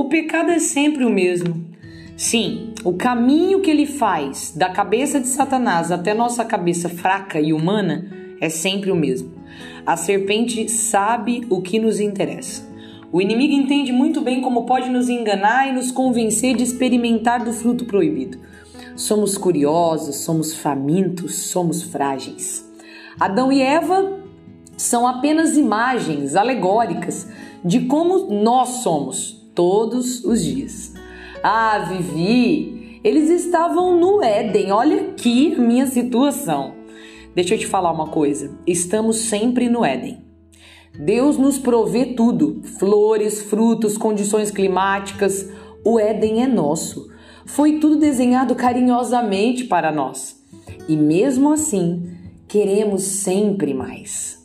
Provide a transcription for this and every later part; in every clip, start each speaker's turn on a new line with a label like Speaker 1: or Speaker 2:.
Speaker 1: o pecado é sempre o mesmo. Sim, o caminho que ele faz da cabeça de Satanás até nossa cabeça fraca e humana é sempre o mesmo. A serpente sabe o que nos interessa. O inimigo entende muito bem como pode nos enganar e nos convencer de experimentar do fruto proibido. Somos curiosos, somos famintos, somos frágeis. Adão e Eva são apenas imagens alegóricas de como nós somos todos os dias. Ah, Vivi, eles estavam no Éden, olha aqui a minha situação. Deixa eu te falar uma coisa: estamos sempre no Éden. Deus nos provê tudo: flores, frutos, condições climáticas. O Éden é nosso. Foi tudo desenhado carinhosamente para nós. E mesmo assim, queremos sempre mais.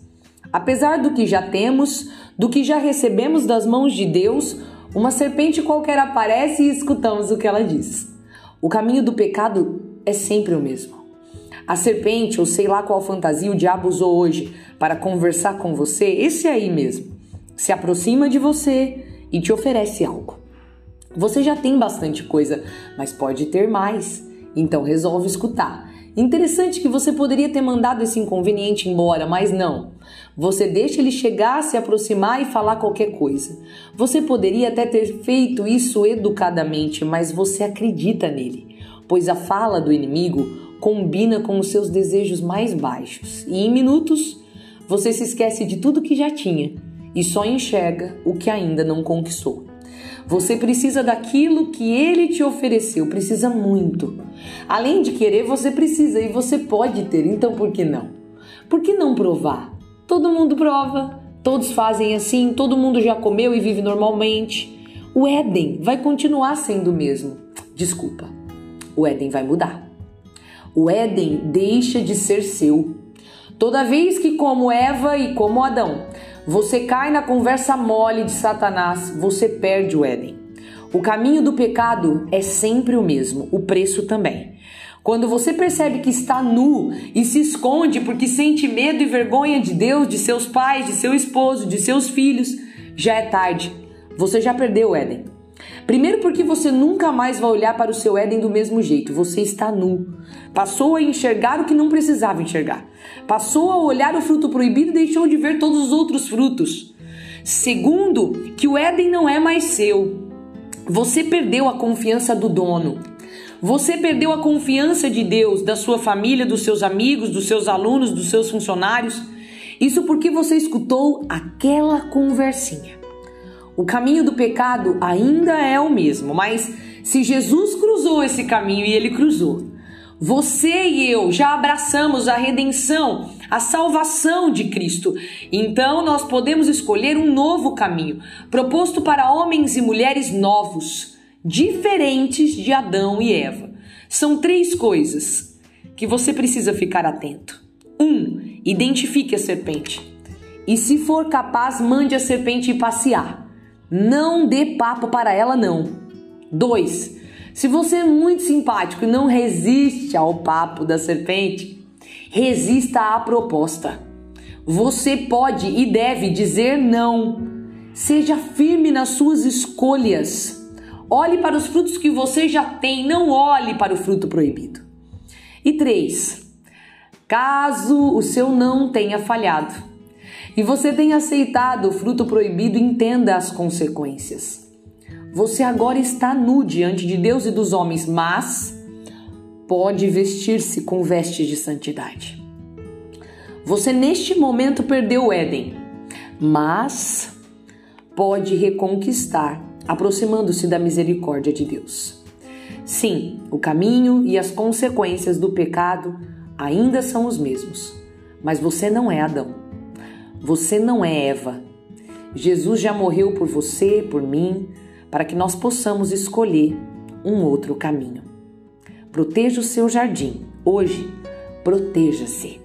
Speaker 1: Apesar do que já temos, do que já recebemos das mãos de Deus, uma serpente qualquer aparece e escutamos o que ela diz. O caminho do pecado é sempre o mesmo. A serpente, ou sei lá qual fantasia o diabo usou hoje para conversar com você, esse aí mesmo, se aproxima de você e te oferece algo. Você já tem bastante coisa, mas pode ter mais, então resolve escutar. Interessante que você poderia ter mandado esse inconveniente embora, mas não. Você deixa ele chegar, se aproximar e falar qualquer coisa. Você poderia até ter feito isso educadamente, mas você acredita nele, pois a fala do inimigo combina com os seus desejos mais baixos e em minutos você se esquece de tudo que já tinha e só enxerga o que ainda não conquistou. Você precisa daquilo que ele te ofereceu, precisa muito. Além de querer, você precisa e você pode ter, então por que não? Por que não provar? Todo mundo prova, todos fazem assim, todo mundo já comeu e vive normalmente. O Éden vai continuar sendo o mesmo. Desculpa, o Éden vai mudar o Éden deixa de ser seu. Toda vez que, como Eva e como Adão, você cai na conversa mole de Satanás, você perde o Éden. O caminho do pecado é sempre o mesmo, o preço também. Quando você percebe que está nu e se esconde porque sente medo e vergonha de Deus, de seus pais, de seu esposo, de seus filhos, já é tarde. Você já perdeu o Éden. Primeiro, porque você nunca mais vai olhar para o seu Éden do mesmo jeito, você está nu. Passou a enxergar o que não precisava enxergar. Passou a olhar o fruto proibido e deixou de ver todos os outros frutos. Segundo, que o Éden não é mais seu. Você perdeu a confiança do dono. Você perdeu a confiança de Deus, da sua família, dos seus amigos, dos seus alunos, dos seus funcionários. Isso porque você escutou aquela conversinha. O caminho do pecado ainda é o mesmo, mas se Jesus cruzou esse caminho e ele cruzou, você e eu já abraçamos a redenção, a salvação de Cristo. Então nós podemos escolher um novo caminho, proposto para homens e mulheres novos, diferentes de Adão e Eva. São três coisas que você precisa ficar atento. Um, identifique a serpente. E se for capaz, mande a serpente passear. Não dê papo para ela, não. 2. Se você é muito simpático e não resiste ao papo da serpente, resista à proposta. Você pode e deve dizer não. Seja firme nas suas escolhas. Olhe para os frutos que você já tem, não olhe para o fruto proibido. E 3. Caso o seu não tenha falhado, e você tem aceitado o fruto proibido, entenda as consequências. Você agora está nu diante de Deus e dos homens, mas pode vestir-se com vestes de santidade. Você neste momento perdeu o Éden, mas pode reconquistar, aproximando-se da misericórdia de Deus. Sim, o caminho e as consequências do pecado ainda são os mesmos, mas você não é Adão. Você não é Eva. Jesus já morreu por você, por mim, para que nós possamos escolher um outro caminho. Proteja o seu jardim. Hoje, proteja-se.